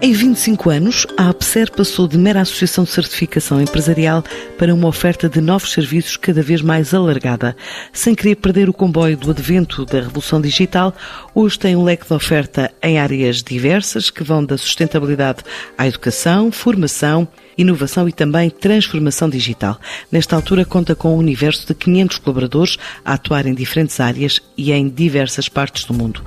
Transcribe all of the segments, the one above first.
Em 25 anos, a APSER passou de mera associação de certificação empresarial para uma oferta de novos serviços cada vez mais alargada. Sem querer perder o comboio do advento da revolução digital, hoje tem um leque de oferta em áreas diversas que vão da sustentabilidade à educação, formação, inovação e também transformação digital. Nesta altura conta com um universo de 500 colaboradores a atuar em diferentes áreas e em diversas partes do mundo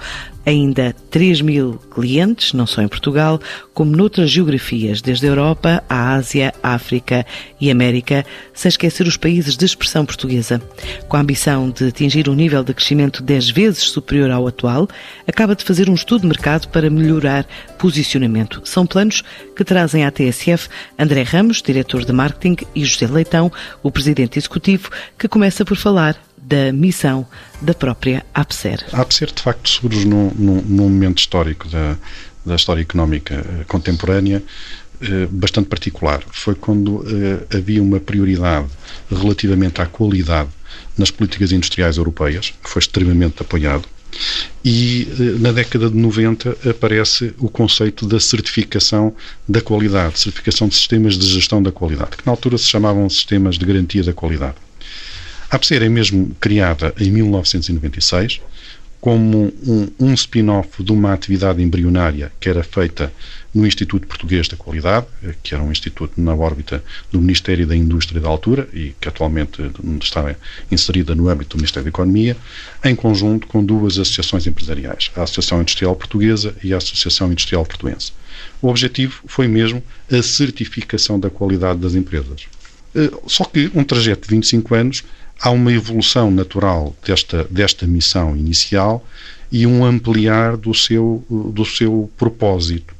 ainda 3 mil clientes, não só em Portugal, como noutras geografias, desde a Europa à Ásia, África e América, sem esquecer os países de expressão portuguesa. Com a ambição de atingir um nível de crescimento 10 vezes superior ao atual, acaba de fazer um estudo de mercado para melhorar posicionamento. São planos que trazem à TSF André Ramos, diretor de marketing, e José Leitão, o presidente executivo, que começa por falar da missão da própria APSER. A APSER, de facto, surge num, num, num momento histórico da, da história económica eh, contemporânea eh, bastante particular. Foi quando eh, havia uma prioridade relativamente à qualidade nas políticas industriais europeias, que foi extremamente apoiado, e na década de 90 aparece o conceito da certificação da qualidade, certificação de sistemas de gestão da qualidade, que na altura se chamavam sistemas de garantia da qualidade. A APSER é mesmo criada em 1996 como um, um spin-off de uma atividade embrionária que era feita no Instituto Português da Qualidade, que era um instituto na órbita do Ministério da Indústria da altura e que atualmente está inserida no âmbito do Ministério da Economia, em conjunto com duas associações empresariais, a Associação Industrial Portuguesa e a Associação Industrial Portuense. O objetivo foi mesmo a certificação da qualidade das empresas. Eh, só que um trajeto de 25 anos há uma evolução natural desta, desta missão inicial e um ampliar do seu, do seu propósito.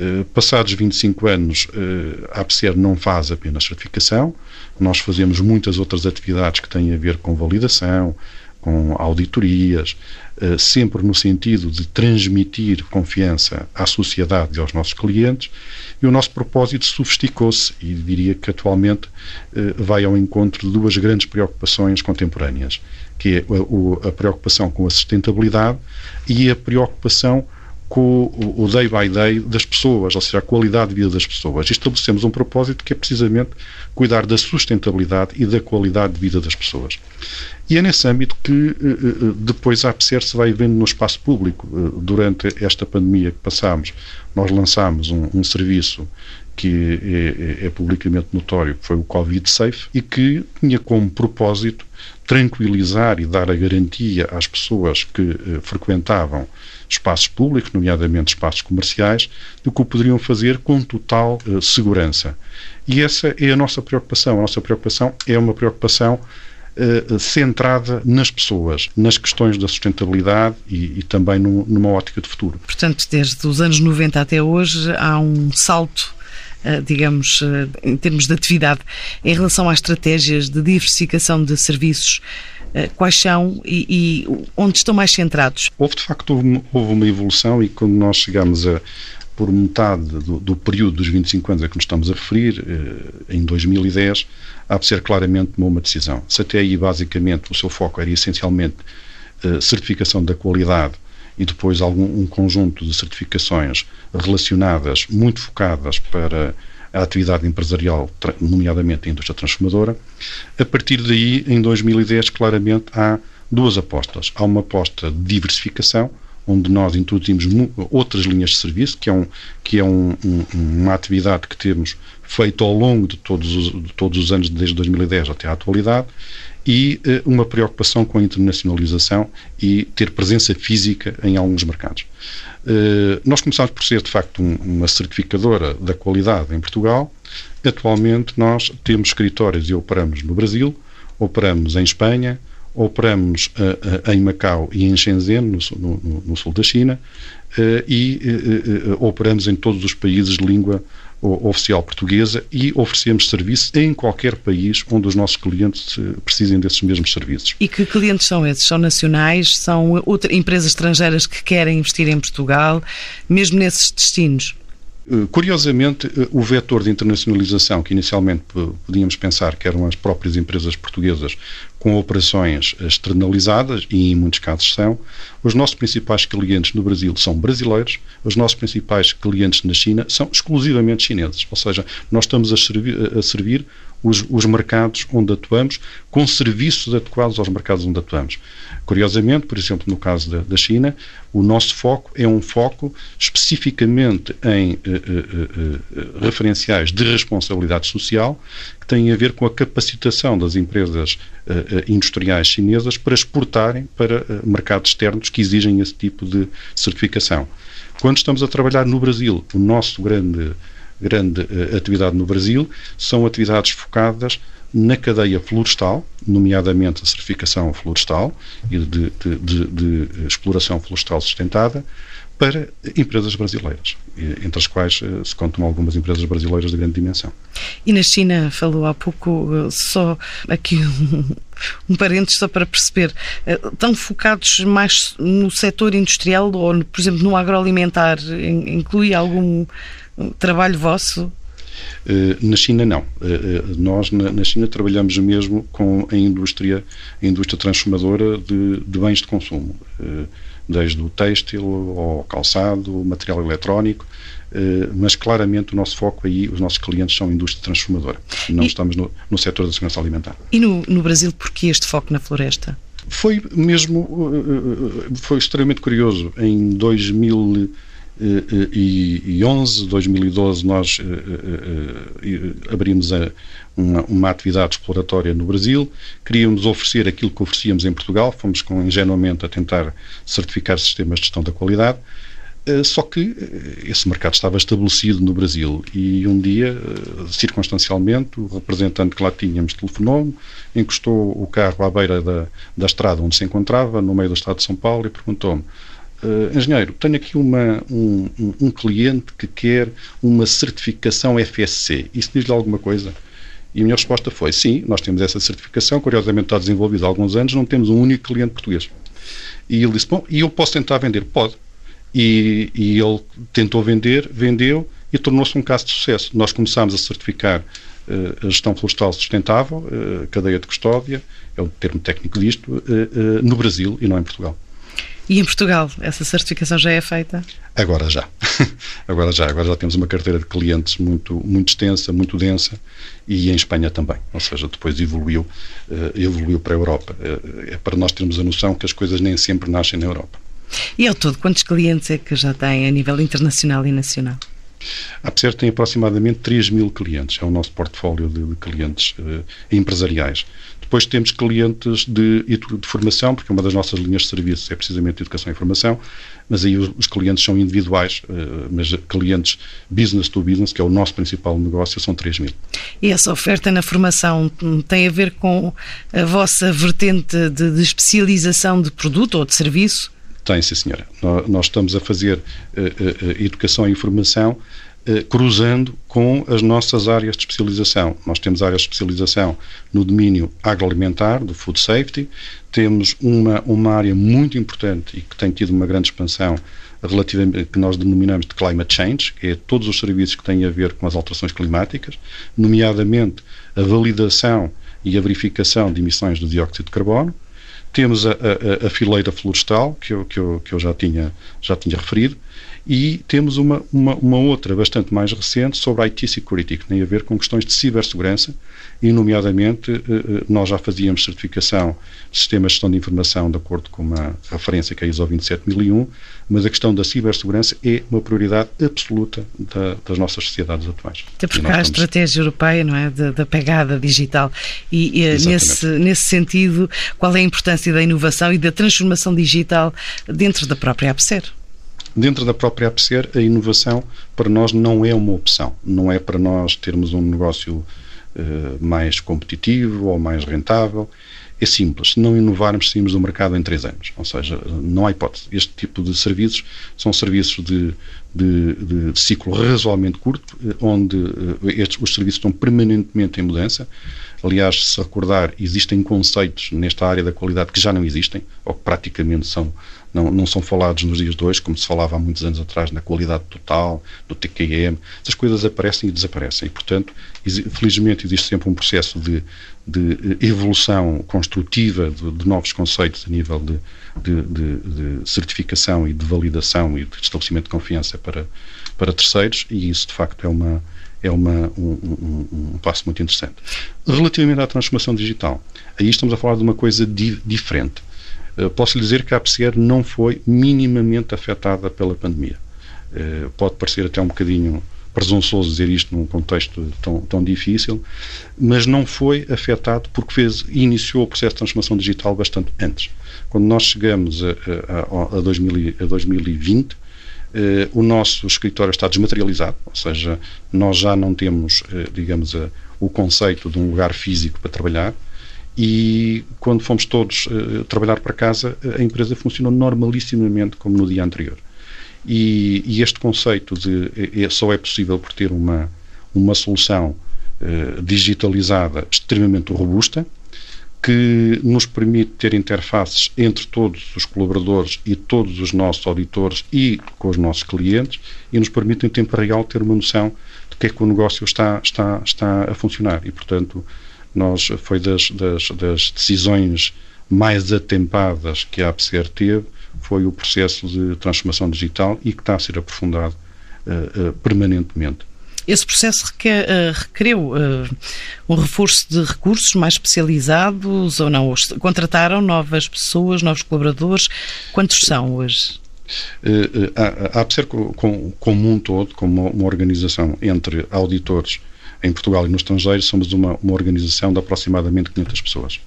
Uh, passados 25 anos, uh, a APCER não faz apenas certificação, nós fazemos muitas outras atividades que têm a ver com validação, com auditorias, eh, sempre no sentido de transmitir confiança à sociedade e aos nossos clientes, e o nosso propósito sofisticou-se e diria que atualmente eh, vai ao encontro de duas grandes preocupações contemporâneas, que é a preocupação com a sustentabilidade e a preocupação com o day by day das pessoas, ou seja, a qualidade de vida das pessoas. Estabelecemos um propósito que é precisamente cuidar da sustentabilidade e da qualidade de vida das pessoas. E é nesse âmbito que eh, eh, depois a APSER se vai vendo no espaço público. Eh, durante esta pandemia que passámos, nós lançámos um, um serviço que é, é, é, publicamente notório, que foi o Covid Safe, e que tinha como propósito tranquilizar e dar a garantia às pessoas que eh, frequentavam espaços públicos, nomeadamente espaços comerciais, do que o poderiam fazer com total eh, segurança. E essa é a nossa preocupação. A nossa preocupação é uma preocupação eh, centrada nas pessoas, nas questões da sustentabilidade e, e também no, numa ótica de futuro. Portanto, desde os anos 90 até hoje há um salto eh, digamos, em termos de atividade, em relação às estratégias de diversificação de serviços, quais são e, e onde estão mais centrados? Houve, de facto, houve uma evolução e quando nós chegamos a por metade do, do, período dos 25 anos a que nos estamos a referir, em 2010, há de ser claramente uma decisão. Se até aí, basicamente, o seu foco era essencialmente certificação da qualidade e depois algum um conjunto de certificações relacionadas, muito focadas para a atividade empresarial, nomeadamente a indústria transformadora. A partir daí, em 2010, claramente há duas apostas. Há uma aposta de diversificação, onde nós introduzimos outras linhas de serviço, que é, um, que é um, um, uma atividade que temos feito ao longo de todos os, de todos os anos, desde 2010 até à atualidade, e uh, uma preocupação com a internacionalização e ter presença física em alguns mercados. Uh, nós começámos por ser, de facto, um, uma certificadora da qualidade em Portugal. Atualmente, nós temos escritórios e operamos no Brasil, operamos em Espanha, operamos uh, em Macau e em Shenzhen, no, no, no sul da China, e operamos em todos os países de língua oficial portuguesa e oferecemos serviço em qualquer país onde os nossos clientes eh, precisem desses mesmos serviços. E que clientes são esses? São nacionais? São outras empresas estrangeiras que querem investir em Portugal, mesmo nesses destinos? Eh, curiosamente, eh, o vetor de internacionalização, que inicialmente podíamos pensar que eram as próprias empresas portuguesas com operações externalizadas, e em muitos casos são, os nossos principais clientes no Brasil são brasileiros, os nossos principais clientes na China são exclusivamente chineses. Ou seja, nós estamos a servir, a servir os, os, mercados onde atuamos, com serviços adequados aos mercados onde atuamos. Curiosamente, por exemplo, no caso da, da China, o nosso foco é um foco especificamente em uh, uh, uh, referenciais de responsabilidade social que têm a ver com a capacitação das empresas industriais chinesas para exportarem para mercados externos que exigem esse tipo de certificação. Quando estamos a trabalhar no Brasil, o nosso grande grande atividade no Brasil, são atividades focadas na cadeia florestal, nomeadamente a certificação florestal e de, de, de, de exploração florestal sustentada, para empresas brasileiras, entre as quais uh, se contam algumas empresas brasileiras de grande dimensão. E na China, falou há pouco, uh, só aqui um, um parênteses só para perceber, estão focados mais no setor industrial ou, por exemplo, no agroalimentar? Inclui algum trabalho vosso? Eh, na China não. Eh, eh, nós na China trabalhamos mesmo com a indústria, a indústria transformadora de, de bens de consumo, desde o têxtil ao calçado, material eletrónico, mas claramente o nosso foco aí, os nossos clientes são a indústria transformadora. Não e, estamos no, no setor da segurança alimentar. E no, no Brasil, porquê este foco na floresta? Foi mesmo, foi extremamente curioso. Em 2000 2011, 2012, nós eh, eh, eh, abrimos uma, uma, atividade exploratória no Brasil, queríamos oferecer aquilo que oferecíamos em Portugal, fomos com ingenuamente a tentar certificar sistemas de gestão da qualidade, só que esse mercado estava estabelecido no Brasil. E um dia, circunstancialmente, o representante que lá tínhamos telefonou-me, encostou o carro à beira da, da estrada onde se encontrava, no meio do estado de São Paulo, e perguntou-me Uh, engenheiro, tenho aqui uma, um, um, cliente que quer uma certificação FSC. Isso diz-lhe alguma coisa? E a minha resposta foi: sim, nós temos essa certificação, curiosamente está desenvolvida há alguns anos, não temos um único cliente português. E ele disse: bom, e eu posso tentar vender? Pode. E, e ele tentou vender, vendeu e tornou-se um caso de sucesso. Nós começámos a certificar uh, a gestão florestal sustentável, uh, cadeia de custódia, é o termo técnico disto, no Brasil e não em Portugal. E em Portugal, essa certificação já é feita? Agora já. Agora já. Agora já temos uma carteira de clientes muito, muito extensa, muito densa e em Espanha também. Ou seja, depois evoluiu, uh, evoluiu para a Europa. Uh, é para nós termos a noção que as coisas nem sempre nascem na Europa. E ao todo, quantos clientes é que já tem a nível internacional e nacional? A PSER tem aproximadamente 3 mil clientes, é o nosso portfólio de, clientes uh, empresariais. Depois temos clientes de, de, formação, porque uma das nossas linhas de serviço é precisamente educação e formação, mas aí os, os clientes são individuais, uh, mas clientes business to business, que é o nosso principal negócio, são 3 mil. E essa oferta na formação tem a ver com a vossa vertente de, de especialização de produto ou de serviço? Tem, sim, senhora. Nós estamos a fazer uh, uh, educação e informação uh, cruzando com as nossas áreas de especialização. Nós temos áreas de especialização no domínio agroalimentar, do food safety, temos uma, uma área muito importante e que tem tido uma grande expansão relativamente que nós denominamos de climate change, que é todos os serviços que têm a ver com as alterações climáticas, nomeadamente a validação e a verificação de emissões de dióxido de carbono, temos a, a, a, fileira florestal, que eu, que eu, que eu já, tinha, já tinha referido, e temos uma, uma, uma, outra bastante mais recente sobre a IT Security, que tem a ver com questões de cibersegurança, e, nomeadamente, eh, eh, nós já fazíamos certificação de sistemas de gestão de informação de acordo com uma referência que é a ISO 27001, mas a questão da cibersegurança é uma prioridade absoluta da, das nossas sociedades atuais. Até porque há a estratégia europeia, não é, da, da pegada digital. E, e nesse, nesse sentido, qual é a importância da inovação e da transformação digital dentro da própria APSER? Dentro da própria APSER, a inovação para nós não é uma opção. Não é para nós termos um negócio uh, mais competitivo ou mais rentável. É simples. Se não inovarmos, saímos do mercado em três anos. Ou seja, não há hipótese. Este tipo de serviços são serviços de, de, de, ciclo razoavelmente curto, eh, onde uh, estes, os serviços estão permanentemente em mudança. Aliás, se recordar, existem conceitos nesta área da qualidade que já não existem, ou que praticamente são, não, não são falados nos dias de hoje, como se falava há muitos anos atrás na qualidade total, do TQM. Essas coisas aparecem e desaparecem. E, portanto, felizmente existe sempre um processo de, de eh, evolução construtiva de, de, novos conceitos a nível de, de, certificação e de validação e de estabelecimento de confiança para, para terceiros, e isso, de facto, é uma é uma, um, um, um, passo muito interessante. Relativamente à transformação digital, aí estamos a falar de uma coisa di diferente. Uh, posso lhe dizer que a APCR não foi minimamente afetada pela pandemia. Uh, pode parecer até um bocadinho presunçoso dizer isto num contexto tão, tão difícil, mas não foi afetado porque fez, iniciou o processo de transformação digital bastante antes. Quando nós chegamos a, a, a, 2000, a 2020, eh, o nosso escritório está desmaterializado, ou seja, nós já não temos, eh, digamos, o conceito de um lugar físico para trabalhar e quando fomos todos eh, trabalhar para casa, a empresa funcionou normalissimamente como no dia anterior. E, e este conceito de é, só é possível por ter uma, uma solução digitalizada extremamente robusta, que nos permite ter interfaces entre todos os colaboradores e todos os nossos auditores e com os nossos clientes e nos permite em tempo real ter uma noção de que é que o negócio está, está, está a funcionar e, portanto, nós foi das, das, das decisões mais atempadas que a APCR teve foi o processo de transformação digital e que está a ser aprofundado uh, uh, permanentemente. Esse processo requer, uh, requereu uh, um reforço de recursos mais especializados ou não? Contrataram novas pessoas, novos colaboradores? Quantos são hoje? Uh, há, há de ser como, um todo, como uma, uma, organização entre auditores em Portugal e no estrangeiro, somos uma, uma organização de aproximadamente 500 pessoas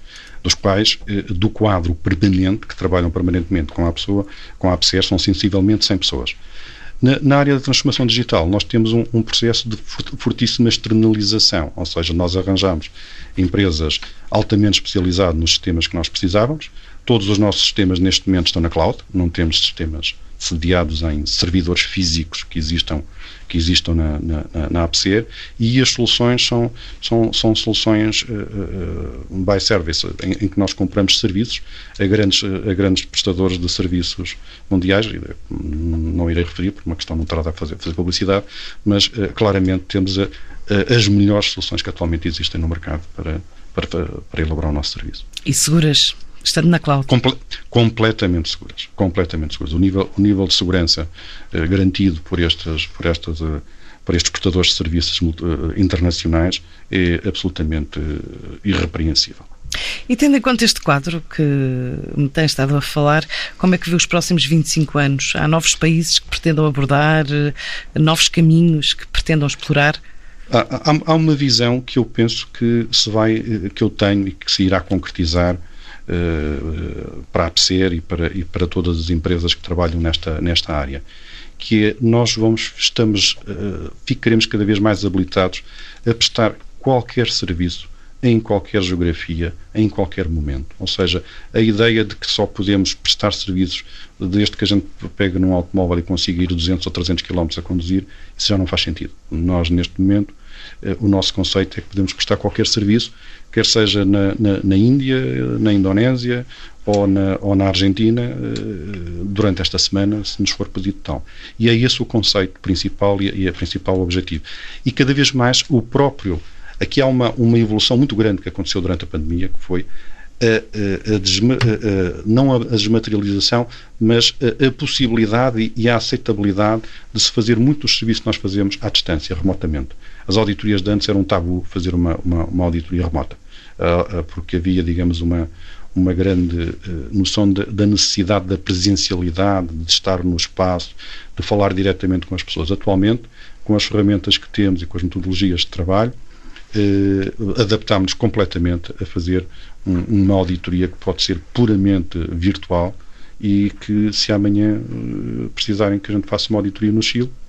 dos quais, do quadro permanente, que trabalham permanentemente com a pessoa, com a APCR, são sensivelmente 100 pessoas. Na, na, área da transformação digital, nós temos um, um, processo de fortíssima externalização, ou seja, nós arranjamos empresas altamente especializadas nos sistemas que nós precisávamos. Todos os nossos sistemas neste momento estão na cloud, não temos sistemas sediados em servidores físicos que existam, que existam na, na, na e as soluções são, são, são soluções uh, uh, by service, em, em, que nós compramos serviços a grandes, a grandes prestadores de serviços mundiais, não irei referir por uma questão não terá a fazer, fazer publicidade, mas uh, claramente temos a, a, as melhores soluções que atualmente existem no mercado para, para, para elaborar o nosso serviço. E seguras? Estando na cloud. Comple completamente seguras. Completamente seguras. O nível, o nível de segurança eh, garantido por estes, por estas, eh, por estes prestadores de serviços eh, internacionais é absolutamente eh, irrepreensível. E tendo em conta este quadro que me tem estado a falar, como é que vê os próximos 25 anos? Há novos países que pretendam abordar, novos caminhos que pretendam explorar? Há, há, há uma visão que eu penso que se vai, que eu tenho e que se irá concretizar para a APCER e para, e para todas as empresas que trabalham nesta, nesta área, que é nós vamos, estamos, uh, ficaremos cada vez mais habilitados a prestar qualquer serviço em qualquer geografia, em qualquer momento. Ou seja, a ideia de que só podemos prestar serviços desde que a gente pega num automóvel e consiga ir 200 ou 300 km a conduzir, isso já não faz sentido. Nós, neste momento, o nosso conceito é que podemos prestar qualquer serviço quer seja na, na, na Índia, na Indonésia ou na, ou na Argentina, eh, durante esta semana, se nos for pedido tal. E é esse o conceito principal e, a principal objetivo. E cada vez mais o próprio. Aqui há uma, uma evolução muito grande que aconteceu durante a pandemia, que foi a, a, desma, não a desmaterialização, mas a, possibilidade e a aceitabilidade de se fazer muitos serviços que nós fazemos à distância, remotamente. As auditorias de antes eram um tabu fazer uma, uma, uma auditoria remota. Ah, ah, porque havia, digamos, uma, uma grande ah, noção de, da necessidade da presencialidade, de estar no espaço, de falar diretamente com as pessoas. Atualmente, com as ferramentas que temos e com as metodologias de trabalho, eh, adaptámos-nos completamente a fazer um, uma auditoria que pode ser puramente virtual e que se amanhã precisarem que a gente faça uma auditoria no Chile, eh,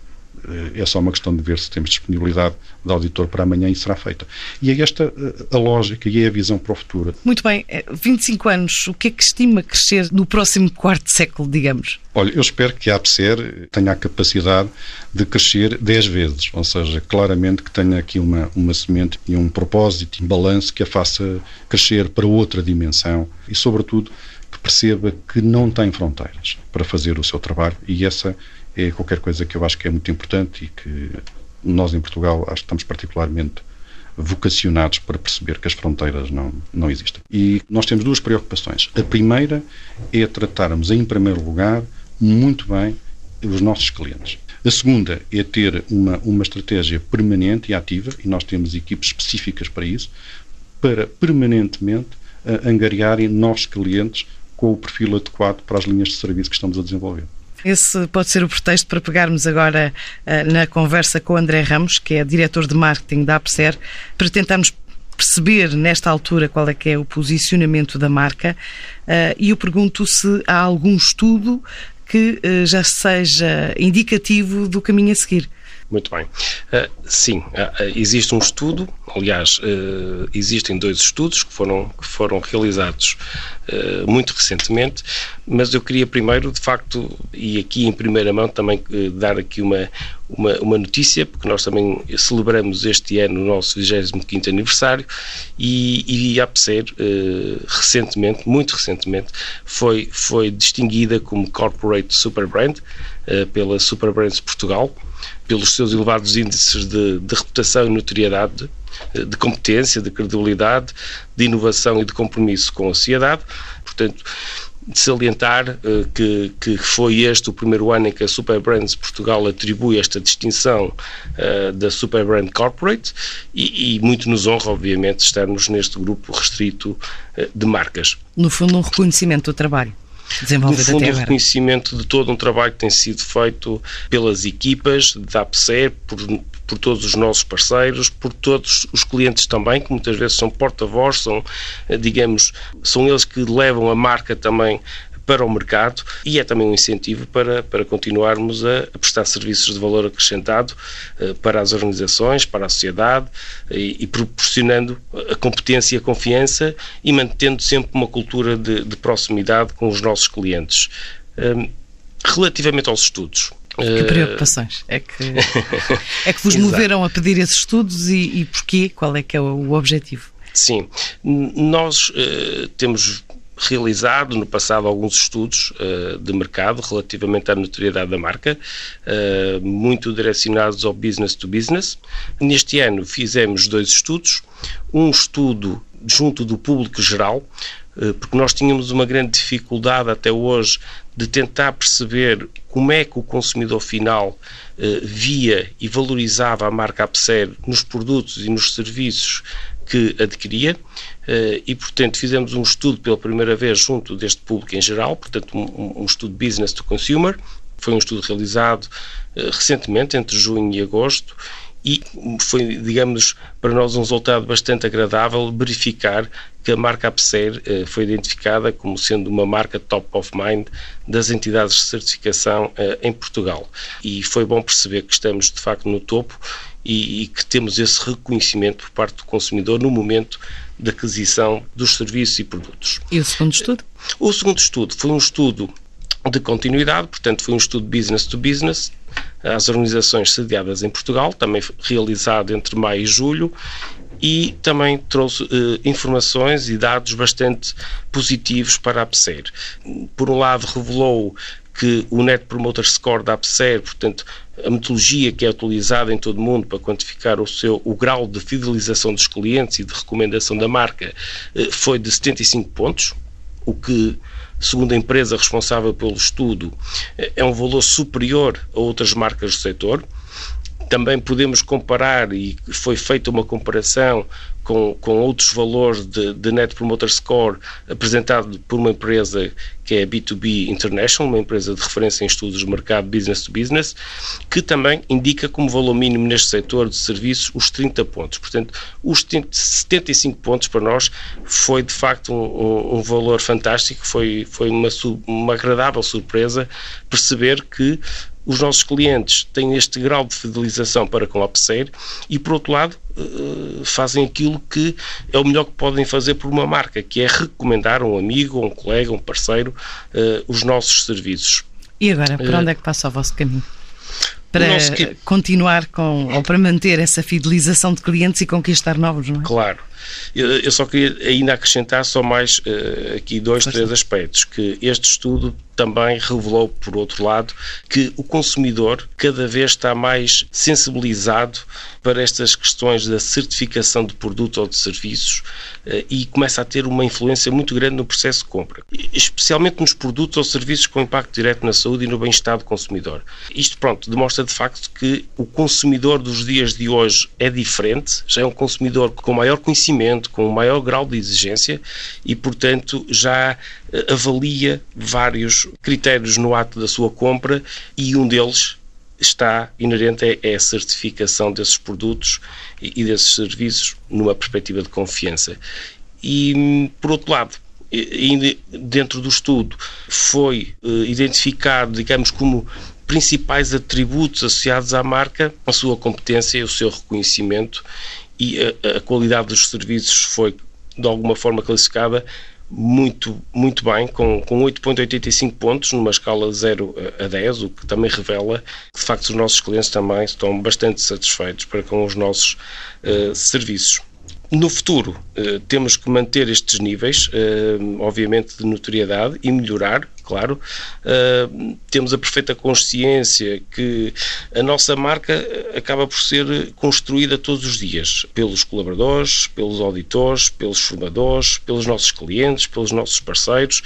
é só uma questão de ver se temos disponibilidade de auditor para amanhã e será feita. E é esta eh, a lógica e é a visão para o futuro. Muito bem, 25 anos, o que é que estima crescer no próximo quarto século, digamos? Olha, eu espero que a APSER tenha a capacidade de crescer 10 vezes, ou seja, claramente que tenha aqui uma, uma semente e um propósito, um balanço que a faça crescer para outra dimensão e, sobretudo, que perceba que não tem fronteiras para fazer o seu trabalho e essa é qualquer coisa que eu acho que é muito importante e que nós em Portugal acho que estamos particularmente vocacionados para perceber que as fronteiras não, não existem. E nós temos duas preocupações. A primeira é tratarmos, em primeiro lugar, muito bem os nossos clientes. A segunda é ter uma, uma estratégia permanente e ativa, e nós temos equipes específicas para isso, para permanentemente uh, angariarem nossos clientes com o perfil adequado para as linhas de serviço que estamos a desenvolver. Esse pode ser o pretexto para pegarmos agora uh, na conversa com o André Ramos, que é diretor de marketing da APSER, para tentarmos perceber nesta altura qual é que é o posicionamento da marca uh, e eu pergunto se há algum estudo que uh, já seja indicativo do caminho a seguir. Muito bem. Uh, sim, existe um estudo, aliás, uh, existem dois estudos que foram, que foram realizados muito recentemente, mas eu queria primeiro, de facto, e aqui em primeira mão também dar aqui uma, uma, uma, notícia, porque nós também celebramos este ano o nosso 25º aniversário e, e a APSER, recentemente, muito recentemente, foi, foi distinguida como Corporate Super Brand pela Super Brands Portugal, pelos seus elevados índices de, de reputação e notoriedade, eh, de competência, de credibilidade, de inovação e de compromisso com a sociedade. Portanto, de salientar uh, que, que foi este o primeiro ano em que a Super Brands Portugal atribui esta distinção uh, da Super Brand Corporate e, e, muito nos honra, obviamente, estarmos neste grupo restrito uh, de marcas. No fundo, um reconhecimento do trabalho no fundo, o reconhecimento de todo um trabalho que tem sido feito pelas equipas da APSER, por, por todos os nossos parceiros, por todos os clientes também, que muitas vezes são porta-voz, são, eh, digamos, são eles que levam a marca também para o mercado e é também um incentivo para, para continuarmos a, a prestar serviços de valor acrescentado uh, para as organizações, para a sociedade e, e, proporcionando a competência e a confiança e mantendo sempre uma cultura de, de proximidade com os nossos clientes. Um, relativamente aos estudos, que eh, preocupações é que, é que vos moveram a pedir esses estudos e, e porquê? Qual é que é o, o objetivo? Sim, nós uh, temos realizado no passado alguns estudos uh, de mercado relativamente à notoriedade da marca, uh, muito direcionados ao business to business. Neste ano fizemos dois estudos, um estudo junto do público geral, uh, porque nós tínhamos uma grande dificuldade até hoje de tentar perceber como é que o consumidor final via e valorizava a marca Apser nos produtos e nos serviços que adquiria e, portanto, fizemos um estudo pela primeira vez junto deste público em geral, portanto, um, um estudo business to consumer. Foi um estudo realizado eh, recentemente, entre junho e agosto, e foi, digamos, para nós um resultado bastante agradável verificar que a marca APSER eh, foi identificada como sendo uma marca top of mind das entidades de certificação em Portugal. E foi bom perceber que estamos, de facto, no topo e, e, que temos esse reconhecimento por parte do consumidor no momento da aquisição dos serviços e produtos. E o segundo estudo? O segundo estudo foi um estudo de continuidade, portanto, foi um estudo business to business às organizações sediadas em Portugal, também realizado entre maio e julho, e também trouxe eh, informações e dados bastante positivos para a PSER. Por um lado, revelou que o Net Promoter Score da APSER, portanto, a metodologia que é utilizada em todo o mundo para quantificar o seu o grau de fidelização dos clientes e de recomendação da marca, eh, foi de 75 pontos, o que, segundo a empresa responsável pelo estudo, é um valor superior a outras marcas do setor. Também podemos comparar, e foi feita uma comparação com, com outros valores de, de Net Promoter Score apresentado por uma empresa que é a B2B International, uma empresa de referência em estudos de mercado business to business, que também indica como valor mínimo neste setor de serviços os 30 pontos. Portanto, os 75 pontos para nós foi de facto um, um, um valor fantástico, foi, foi uma, uma agradável surpresa perceber que os nossos clientes têm este grau de fidelização para com a Upsell e, por outro lado, eh, fazem aquilo que é o melhor que podem fazer por uma marca, que é recomendar a um amigo, a um colega, a um parceiro, uh, os nossos serviços. E agora, para onde é que passa o vosso caminho? Para continuar com, ou para manter essa fidelização de clientes e conquistar novos, não é? Claro. Eu, só queria ainda acrescentar só mais uh, aqui dois, três aspectos, que este estudo também revelou, por outro lado, que o consumidor cada vez está mais sensibilizado para estas questões da certificação de produto ou de serviços eh, e começa a ter uma influência muito grande no processo de compra, especialmente nos produtos ou serviços com impacto direto na saúde e no bem-estar do consumidor. Isto, pronto, demonstra de facto que o consumidor dos dias de hoje é diferente, já é um consumidor com maior conhecimento, com maior grau de exigência e, portanto, já avalia vários critérios no ato da sua compra e um deles está inerente é a certificação desses produtos e desses serviços numa perspectiva de confiança. E, por outro lado, dentro do estudo foi eh, identificado, digamos, como principais atributos associados à marca, a sua competência o seu reconhecimento e a, a qualidade dos serviços foi de alguma forma classificada muito, muito bem, com, com 8,85 pontos numa escala de 0 a 10, o que também revela que, de facto, os nossos clientes também estão bastante satisfeitos para com os nossos uh, serviços. No futuro, eh, temos que manter estes níveis, eh, obviamente, de notoriedade e melhorar, claro. Eh, temos a perfeita consciência que a nossa marca acaba por ser construída todos os dias pelos colaboradores, pelos auditores, pelos formadores, pelos nossos clientes, pelos nossos parceiros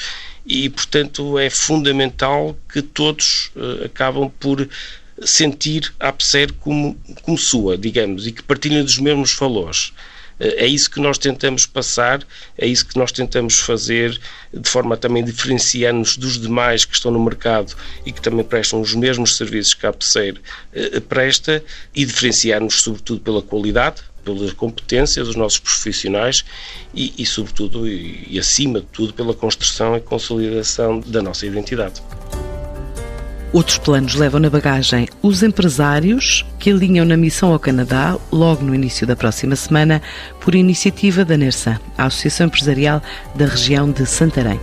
e, portanto, é fundamental que todos acabam por sentir a APSER como, como sua, digamos, e que partilhem dos mesmos valores. É isso que nós tentamos passar, é isso que nós tentamos fazer, de forma a também diferenciar-nos dos demais que estão no mercado e que também prestam os mesmos serviços que a APSEIR eh, presta e diferenciar-nos, sobretudo, pela qualidade, pela competência dos nossos profissionais e, e sobretudo, e, e acima de tudo, pela construção e consolidação da nossa identidade. Outros planos levam na bagagem os empresários que alinham na missão ao Canadá logo no início da próxima semana, por iniciativa da NERSA, a Associação Empresarial da região de Santarém.